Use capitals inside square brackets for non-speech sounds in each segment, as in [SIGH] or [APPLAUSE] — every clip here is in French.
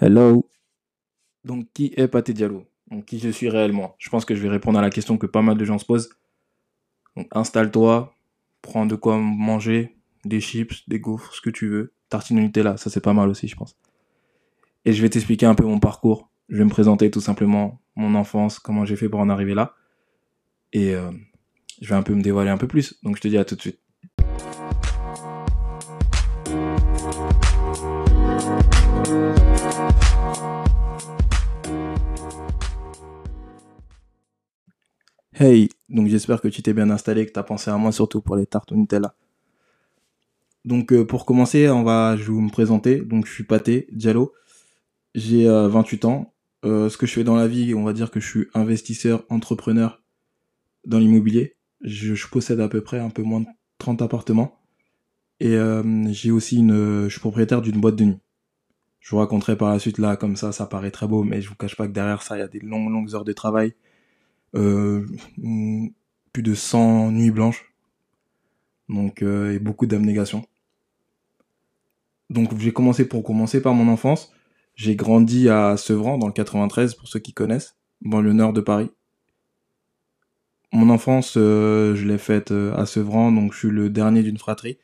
Hello. Donc, qui est Paté Diallo? Donc, qui je suis réellement? Je pense que je vais répondre à la question que pas mal de gens se posent. Donc, installe-toi, prends de quoi manger, des chips, des gaufres, ce que tu veux. Tartine Nutella, ça c'est pas mal aussi, je pense. Et je vais t'expliquer un peu mon parcours. Je vais me présenter tout simplement mon enfance, comment j'ai fait pour en arriver là. Et euh, je vais un peu me dévoiler un peu plus. Donc, je te dis à tout de suite. Hey, donc j'espère que tu t'es bien installé, que tu as pensé à moi surtout pour les tartes au Nutella. Donc euh, pour commencer, on va, je vous me présenter. Donc je suis Paté Diallo, j'ai 28 euh, ans. Euh, ce que je fais dans la vie, on va dire que je suis investisseur, entrepreneur dans l'immobilier. Je, je, possède à peu près un peu moins de 30 appartements. Et j'ai aussi une, je suis propriétaire d'une boîte de nuit. Je vous raconterai par la suite là, comme ça, ça paraît très beau, mais je vous cache pas que derrière ça, il y a des longues, longues heures de travail euh, plus de 100 nuits blanches, donc euh, et beaucoup d'abnégation. Donc j'ai commencé pour commencer par mon enfance. J'ai grandi à Sevran dans le 93 pour ceux qui connaissent, dans le nord de Paris. Mon enfance, euh, je l'ai faite à Sevran, donc je suis le dernier d'une fratrie.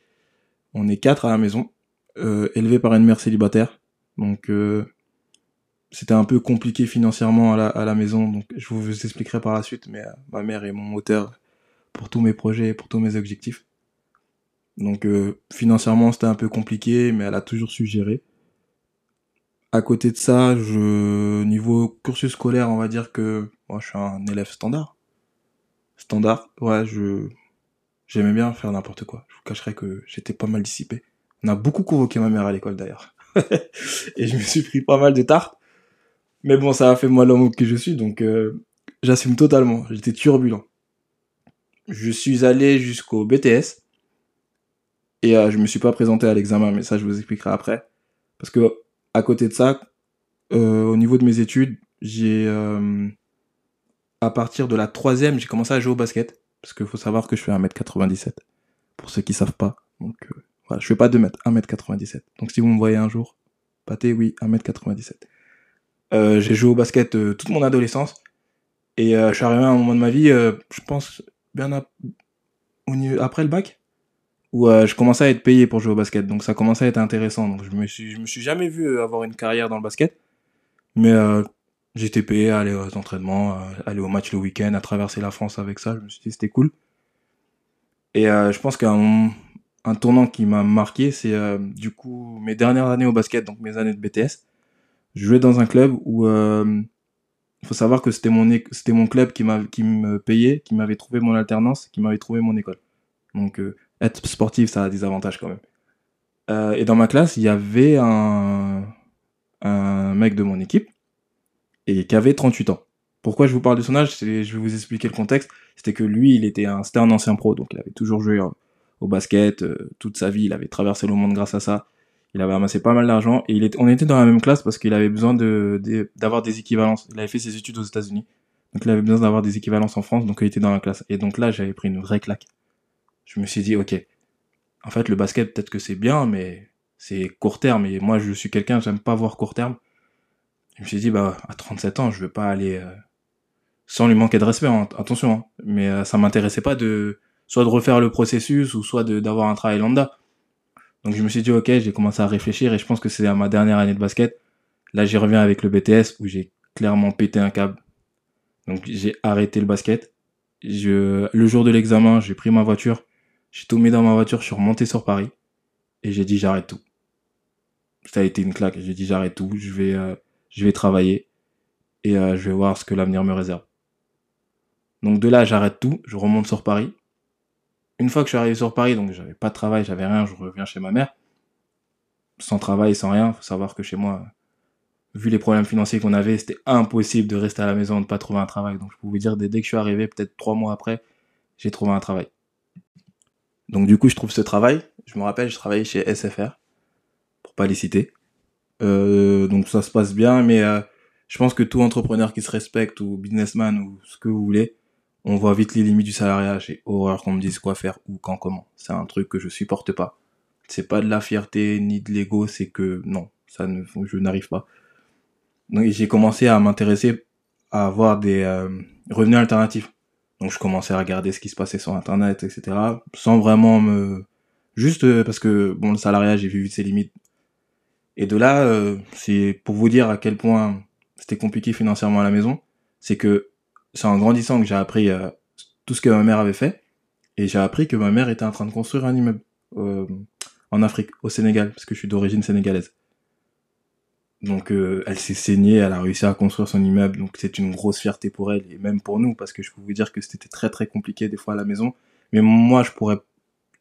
On est quatre à la maison, élevé par une mère célibataire. Donc c'était un peu compliqué financièrement à la, maison, donc je vous expliquerai par la suite, mais euh, ma mère est mon moteur pour tous mes projets, pour tous mes objectifs. Donc euh, financièrement c'était un peu compliqué, mais elle a toujours su gérer. À côté de ça, je niveau cursus scolaire, on va dire que moi je suis un élève standard. Standard, ouais, je j'aimais bien faire n'importe quoi. Je vous cacherai que j'étais pas mal dissipé. On a beaucoup convoqué ma mère à l'école d'ailleurs. [LAUGHS] et je me suis pris pas mal de tartes. Mais bon, ça a fait moi l'homme que je suis, donc euh, j'assume totalement. J'étais turbulent. Je suis allé jusqu'au BTS. Et euh, je me suis pas présenté à l'examen, mais ça je vous expliquerai après. Parce que à côté de ça, euh, au niveau de mes études, j'ai à partir de la troisième, j'ai commencé à jouer au basket. Parce qu'il faut savoir que je fais 1m97. Pour ceux qui savent pas. Donc voilà, je fais pas 2 m 1m97. Donc si vous me voyez un jour, pâté, oui, 1m97. Euh, j'ai joué au basket euh, toute mon adolescence. Et euh, je suis arrivé à un moment de ma vie, je pense, bien après le bac, où je commençais à être payé pour jouer au basket. Donc ça commençait à être intéressant. Donc je me me suis jamais vu avoir une carrière dans le basket. Mais à aller aux entraînements, aller au match le week-end, à traverser la France avec ça. Je me suis dit c'était cool. Et je pense qu'un un tournant qui m'a marqué, c'est du coup mes dernières années au basket, donc mes années de BTS je jouais dans un club où euh, il faut savoir que c'était mon c'était mon club qui qui me payait, qui m'avait trouvé mon alternance, qui m'avait trouvé mon école. Donc euh, être sportif, ça a des avantages quand même. Euh, et dans ma classe, il y avait un un mec de mon équipe et qui avait 38 ans. Pourquoi je vous parle de son âge? Je vais vous expliquer le contexte. C'était que lui, il était un, c'était un ancien pro, donc il avait toujours joué au basket toute sa vie. Il avait traversé le monde grâce à ça il avait amassé pas mal d'argent et il était, on était dans la même classe parce qu'il avait besoin de, d'avoir des équivalences. Il avait fait ses études aux États-Unis, donc il avait besoin d'avoir des équivalences en France, donc il était dans la classe. Et donc là, j'avais pris une vraie claque. Je me suis dit, ok, en fait, le basket, peut-être que c'est bien, mais c'est court terme. Et moi, je suis quelqu'un, j'aime pas voir court terme. Je me suis dit, bah, à 37 ans, je veux pas aller euh, sans lui manquer de respect, hein, attention. Hein. mais euh, ça m'intéressait pas de soit de refaire le processus ou soit d'avoir un travail lambda. Donc je me suis dit, ok, j'ai commencé à réfléchir et je pense que c'est à ma dernière année de basket. Là, j'y reviens avec le BTS où j'ai clairement pété un câble. Donc j'ai arrêté le basket. Je, le jour de l'examen, j'ai pris ma voiture, j'ai tout mis dans ma voiture, je suis remonté sur Paris et j'ai dit j'arrête tout. Ça a été une claque. J'ai dit j'arrête tout, je vais, euh, je vais travailler et euh, je vais voir ce que l'avenir me réserve. Donc de là, j'arrête tout, je remonte sur Paris une fois que je suis arrivé sur Paris, donc j'avais pas de travail, j'avais rien, je reviens chez ma mère. Sans travail, sans rien. Faut savoir que chez moi, vu les problèmes financiers qu'on avait, c'était impossible de rester à la maison de pas trouver un travail. Donc je pouvais dire dès, que je suis arrivé, peut-être trois mois après, j'ai trouvé un travail. Donc du coup, je trouve ce travail. Je me rappelle, je travaillais chez SFR, pour pas les citer. Euh, donc ça se passe bien, mais euh, je pense que tout entrepreneur qui se respecte ou businessman ou ce que vous voulez, on voit vite les limites du salariat. J'ai horreur qu'on me dise quoi faire ou quand comment. C'est un truc que je supporte pas. C'est pas de la fierté ni de l'ego, c'est que non, ça ne, je n'arrive pas. Donc j'ai commencé à m'intéresser à avoir des euh, revenus alternatifs. Donc je commençais à regarder ce qui se passait sur internet, etc. Sans vraiment me juste euh, parce que bon le salariat j'ai vu vite ses limites. Et de là euh, c'est pour vous dire à quel point c'était compliqué financièrement à la maison, c'est que c'est en grandissant que j'ai appris tout ce que ma mère avait fait et j'ai appris que ma mère était en train de construire un immeuble en Afrique, au Sénégal, parce que je suis d'origine sénégalaise. Donc euh, elle s'est saignée, elle a réussi à construire son immeuble, donc c'est une grosse fierté pour elle et même pour nous parce que je peux vous dire que c'était très très compliqué des fois à la maison. Mais moi je pourrais,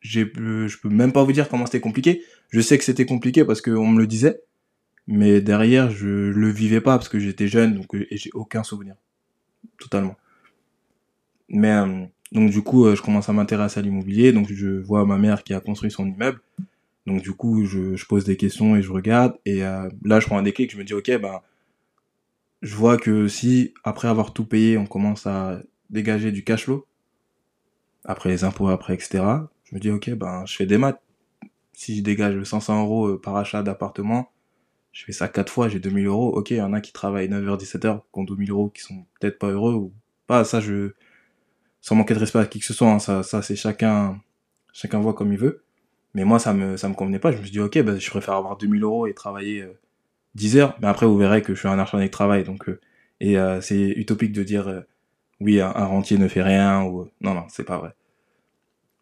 j'ai, je peux même pas vous dire comment c'était compliqué. Je sais que c'était compliqué parce qu'on me le disait, mais derrière je le vivais pas parce que j'étais jeune donc et j'ai aucun souvenir, totalement. Mais euh, donc du coup euh, je commence à m'intéresser à l'immobilier, donc je vois ma mère qui a construit son immeuble donc du coup, je, je, pose des questions et je regarde. Et euh, là, je prends un déclic, je me dis, ok, ben, je vois que si, après avoir tout payé, on commence à dégager du cash flow, après les impôts, après, etc., je me dis, ok, ben, je fais des maths. Si je dégage 500 euros euh, par achat d'appartement, je fais ça quatre fois, j'ai 2000 euros. Ok, il y en a qui travaillent 9h, 17h, qui ont 2000 euros, qui sont peut-être pas heureux ou pas. Ça, je, sans manquer de respect à qui que ce soit, hein, ça, ça c'est chacun, chacun voit comme il veut. Mais moi, ça me, ça me convenait pas. Je me suis dit, ok, bah, je préfère avoir 2000 euros et travailler 10 euh, heures. Mais après, vous verrez que je suis un acharné de travail. Donc, euh, et euh, c'est utopique de dire, oui, un, rentier ne fait rien. Ou... Non, non, c'est pas vrai.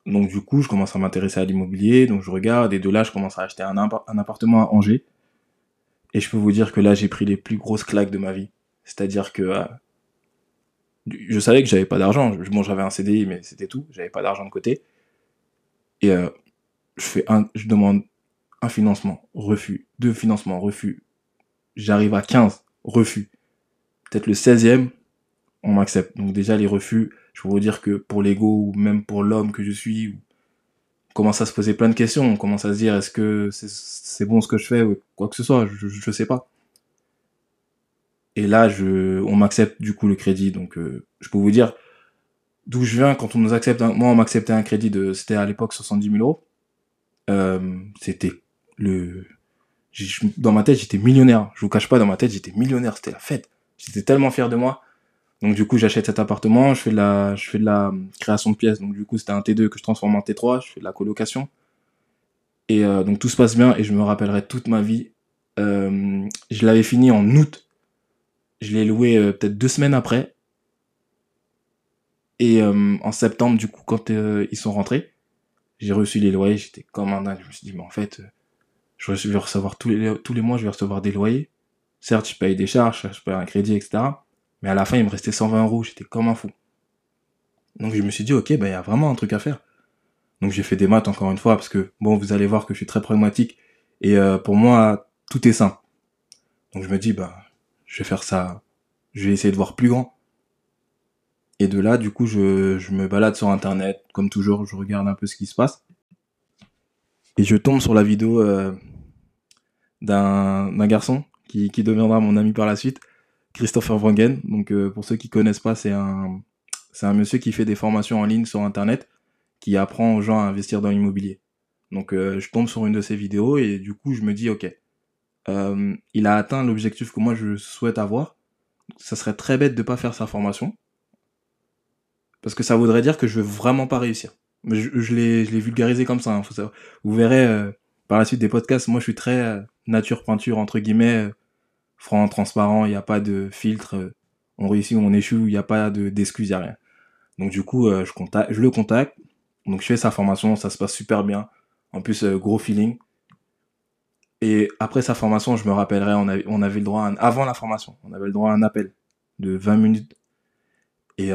Donc, du coup, je commence à m'intéresser à l'immobilier. Donc, je regarde. Et de là, je commence à acheter un, appartement à Angers. Et je peux vous dire que là, j'ai pris les plus grosses claques de ma vie. C'est-à-dire que je savais que j'avais pas d'argent. Bon, j'avais un CDI, mais c'était tout. J'avais pas d'argent de côté. Et euh, je fais un, je demande un financement, refus, deux financements, refus. J'arrive à 15, refus. Peut-être le 16e, on m'accepte. Donc déjà les refus, je peux vous dire que pour l'ego ou même pour l'homme que je suis, on commence à se poser plein de questions, on commence à se dire est-ce que c'est bon ce que je fais ou quoi que ce soit, je, je, sais pas. Et là, je, on m'accepte du coup le crédit, donc euh, je peux vous dire d'où je viens quand on nous accepte. moi, on m'acceptait un crédit de, c'était à l'époque 70 000 euros. Euh, c'était le dans ma tête j'étais millionnaire je vous cache pas dans ma tête j'étais millionnaire c'était la fête j'étais tellement fier de moi donc du coup j'achète cet appartement je fais de la je fais de la création de pièces donc du coup c'était un T2 que je transforme en T3 je fais de la colocation et euh, donc tout se passe bien et je me rappellerai toute ma vie euh, je l'avais fini en août je l'ai loué euh, peut-être deux semaines après et euh, en septembre du coup quand ils sont rentrés j'ai reçu les loyers, j'étais comme un dingue. Je me suis dit, mais en fait, euh, je vais recevoir tous les, tous les mois, je vais recevoir des loyers. Certes, je paye des charges, je paye un crédit, etc. Mais à la fin, il me restait 120 euros, j'étais comme un fou. Donc je me suis dit, ok, bah, il y a vraiment un truc à faire. Donc j'ai fait des maths encore une fois, parce que, bon, vous allez voir que je suis très pragmatique. Et euh, pour moi, tout est simple. Donc je me dis, bah, je vais faire ça, je vais essayer de voir plus grand. Et de là, du coup, je, je, me balade sur Internet. Comme toujours, je regarde un peu ce qui se passe. Et je tombe sur la vidéo euh, d'un garçon qui, qui, deviendra mon ami par la suite, Christopher Wangen. Donc, euh, pour ceux qui connaissent pas, c'est un, c'est un monsieur qui fait des formations en ligne sur Internet, qui apprend aux gens à investir dans l'immobilier. Donc, euh, je tombe sur une de ses vidéos et du coup, je me dis, ok, euh, il a atteint l'objectif que moi je souhaite avoir. Ça serait très bête de pas faire sa formation parce que ça voudrait dire que je veux vraiment pas réussir. Mais je, je l'ai vulgarisé comme ça. Hein, faut savoir. Vous verrez euh, par la suite des podcasts. Moi, je suis très nature peinture entre guillemets, franc, transparent. Il n'y a pas de filtre. on réussit ou on échoue. Il n'y a pas de d'excuses, il a rien. Donc du coup, je contacte, je le contacte. Donc je fais sa formation, ça se passe super bien. En plus, gros feeling. Et après sa formation, je me rappellerai, on avait, le droit, avant la formation, on avait le droit à un appel de 20 minutes. Et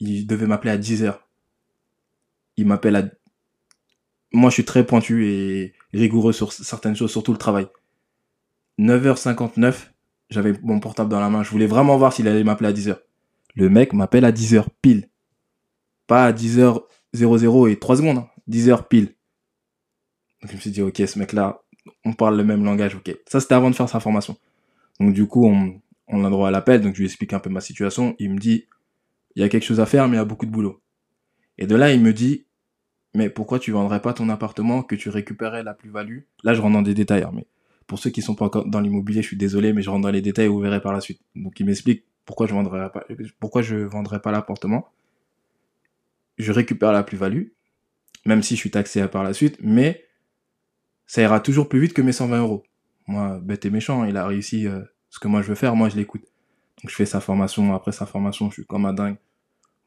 il devait m'appeler à 10h. Il m'appelle à... Moi, je suis très pointu et rigoureux sur certaines choses, surtout le travail. 9h59, j'avais mon portable dans la main. Je voulais vraiment voir s'il allait m'appeler à 10h. Le mec m'appelle à 10h pile. Pas à 10h00 et 3 secondes. 10h hein. pile. Donc je me suis dit, ok, ce mec-là, on parle le même langage, ok. Ça, c'était avant de faire sa formation. Donc du coup, on, on a droit à l'appel, donc je lui explique un peu ma situation. Il me dit, il y a quelque chose à faire, mais il y a beaucoup de boulot. Et de là, il me dit, mais pourquoi tu vendrais pas ton appartement, que tu récupérais la plus-value? Là, je rentre dans des détails, hein, mais Pour ceux qui sont pas encore dans l'immobilier, je suis désolé, mais je rentre dans les détails vous verrez par la suite. Donc il m'explique pourquoi je vendrais pas, pourquoi je vendrais pas l'appartement. Je récupère la plus-value, même si je suis taxé par la suite, mais ça ira toujours plus vite que mes 120 euros. Moi, bête et méchant, il a réussi euh, ce que moi je veux faire, moi je l'écoute. Donc je fais sa formation, après sa formation, je suis comme un dingue.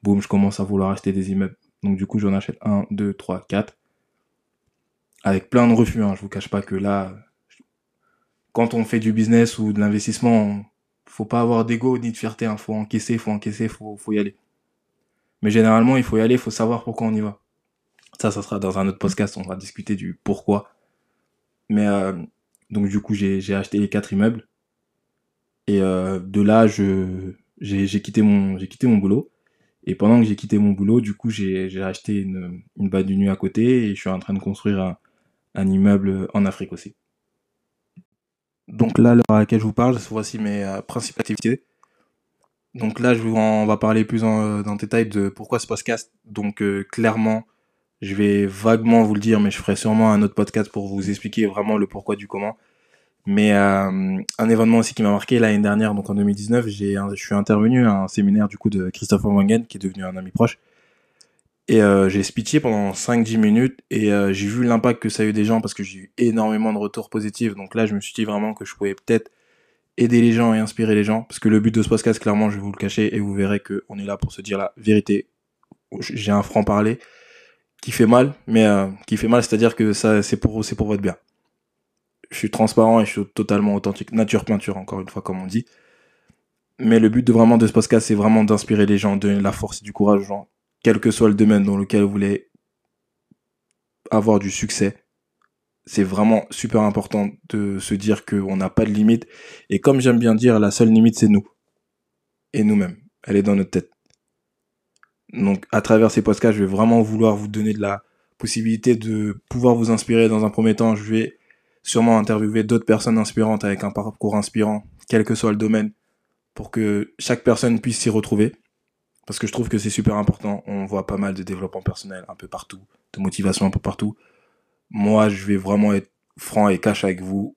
Boum, je commence à vouloir acheter des immeubles. Donc du coup, j'en achète 1, 2, 3, 4. Avec plein de refus, hein. je vous cache pas que là, quand on fait du business ou de l'investissement, faut pas avoir d'ego ni de fierté, hein. faut encaisser, faut encaisser, faut, faut y aller. Mais généralement, il faut y aller, il faut savoir pourquoi on y va. Ça, ça sera dans un autre podcast, on va discuter du pourquoi. Mais euh, donc du coup, j'ai acheté les quatre immeubles. Et euh, de là, j'ai quitté mon quitté mon boulot. Et pendant que j'ai quitté mon boulot, du coup, j'ai acheté une, une base de nuit à côté et je suis en train de construire un, un immeuble en Afrique aussi. Donc là, à laquelle je vous parle, voici mes euh, principales activités. Donc là, je vous, on va parler plus en, dans détail de pourquoi ce podcast. Donc clairement, je vais vaguement vous le dire, mais je ferai sûrement un autre podcast pour vous expliquer vraiment le pourquoi du comment. Mais euh, un événement aussi qui m'a marqué l'année dernière, donc en 2019, j'ai, je suis intervenu à un séminaire du coup de Christopher Wangen, qui est devenu un ami proche. Et euh, j'ai speeché pendant 5-10 minutes et euh, j'ai vu l'impact que ça a eu des gens parce que j'ai eu énormément de retours positifs. Donc là, je me suis dit vraiment que je pouvais peut-être aider les gens et inspirer les gens. Parce que le but de ce podcast, clairement, je vais vous le cacher et vous verrez qu'on est là pour se dire la vérité. J'ai un franc-parler qui fait mal, mais euh, qui fait mal, c'est-à-dire que ça, c'est pour, c'est pour votre bien. Je suis transparent et je suis totalement authentique. Nature peinture, encore une fois, comme on dit. Mais le but de vraiment de ce podcast, c'est vraiment d'inspirer les gens, de donner la force et du courage aux gens, quel que soit le domaine dans lequel vous voulez avoir du succès. C'est vraiment super important de se dire qu'on n'a pas de limite. Et comme j'aime bien dire, la seule limite, c'est nous. Et nous-mêmes. Elle est dans notre tête. Donc, à travers ces podcasts, je vais vraiment vouloir vous donner de la possibilité de pouvoir vous inspirer dans un premier temps. Je vais sûrement interviewer d'autres personnes inspirantes avec un parcours inspirant, quel que soit le domaine, pour que chaque personne puisse s'y retrouver. Parce que je trouve que c'est super important. On voit pas mal de développement personnel un peu partout, de motivation un peu partout. Moi, je vais vraiment être franc et cash avec vous.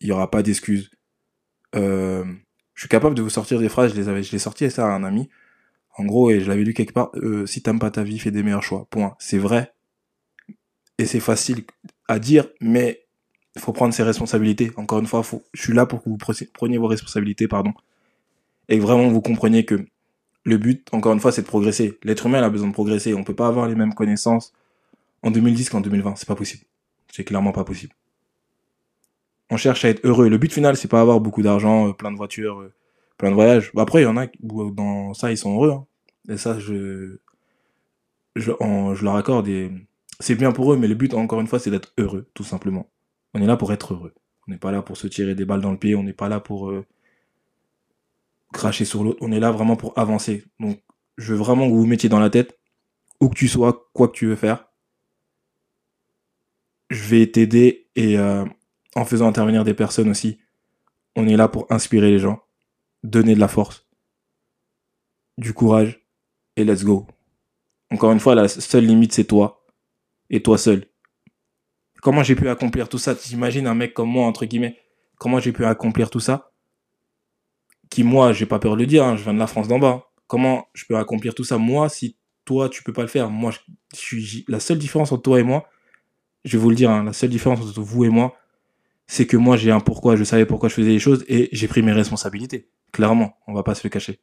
Il n'y aura pas d'excuses. Euh, je suis capable de vous sortir des phrases. Je les avais, je les sorti ça à un ami. En gros, et je l'avais lu quelque part, euh, si t'aimes pas ta vie, fais des meilleurs choix. Point. C'est vrai. Et c'est facile à dire, mais il faut prendre ses responsabilités. Encore une fois, faut, je suis là pour que vous preniez vos responsabilités, pardon. Et vraiment vous compreniez que le but, encore une fois, c'est de progresser. L'être humain a besoin de progresser. On peut pas avoir les mêmes connaissances en 2010 qu'en 2020. C'est pas possible. C'est clairement pas possible. On cherche à être heureux. Le but final, c'est pas avoir beaucoup d'argent, euh, plein de voitures, euh, plein de voyages. Bah, après, il y en a où dans ça, ils sont heureux. Hein. Et ça, je, je, leur accorde. C'est bien pour eux, mais le but, encore une fois, c'est d'être heureux, tout simplement. On est là pour être heureux. On n'est pas là pour se tirer des balles dans le pied. On n'est pas là pour euh, cracher sur l'autre. On est là vraiment pour avancer. Donc, je veux vraiment que vous vous mettiez dans la tête, où que tu sois, quoi que tu veux faire. Je vais t'aider et euh, en faisant intervenir des personnes aussi, on est là pour inspirer les gens donner de la force, du courage, et let's go. Encore une fois, la seule limite, c'est toi, et toi seul. Comment j'ai pu accomplir tout ça? T'imagines un mec comme moi, entre guillemets, comment j'ai pu accomplir tout ça? Qui, moi, j'ai pas peur de le dire, hein, je viens de la France d'en bas. Comment je peux accomplir tout ça Moi, si toi, tu peux pas le faire, moi, je, suis la seule différence entre toi et moi, je vais vous le dire, hein, la seule différence entre vous et moi, c'est que moi, j'ai un pourquoi, je savais pourquoi je faisais les choses, et j'ai pris mes responsabilités. Clairement, on va pas se le cacher.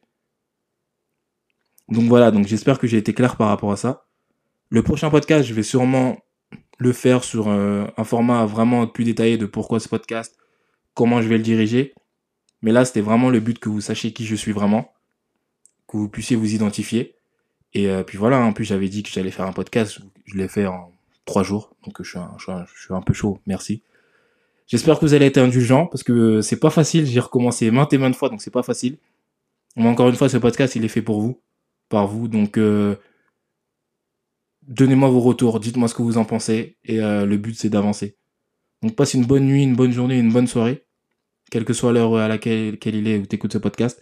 Donc voilà, donc j'espère que j'ai été clair par rapport à ça. Le prochain podcast, je vais sûrement le faire sur euh, un format vraiment plus détaillé de pourquoi ce podcast, comment je vais le diriger. Mais là, c'était vraiment le but que vous sachiez qui je suis vraiment, que vous puissiez vous identifier. Et euh, puis voilà, en plus j'avais dit que j'allais faire un podcast, je l'ai fait en trois jours, donc je suis, un, je suis un peu chaud, merci. J'espère que vous allez être indulgents parce que c'est pas facile. J'ai recommencé maintes et maintes fois, donc c'est pas facile. Mais encore une fois, ce podcast, il est fait pour vous, par vous. Donc, euh, donnez-moi vos retours, dites-moi ce que vous en pensez. Et euh, le but, c'est d'avancer. Donc, passe une bonne nuit, une bonne journée, une bonne soirée, quelle que soit l'heure à laquelle il est où tu écoutes ce podcast.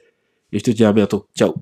Et je te dis à bientôt. Ciao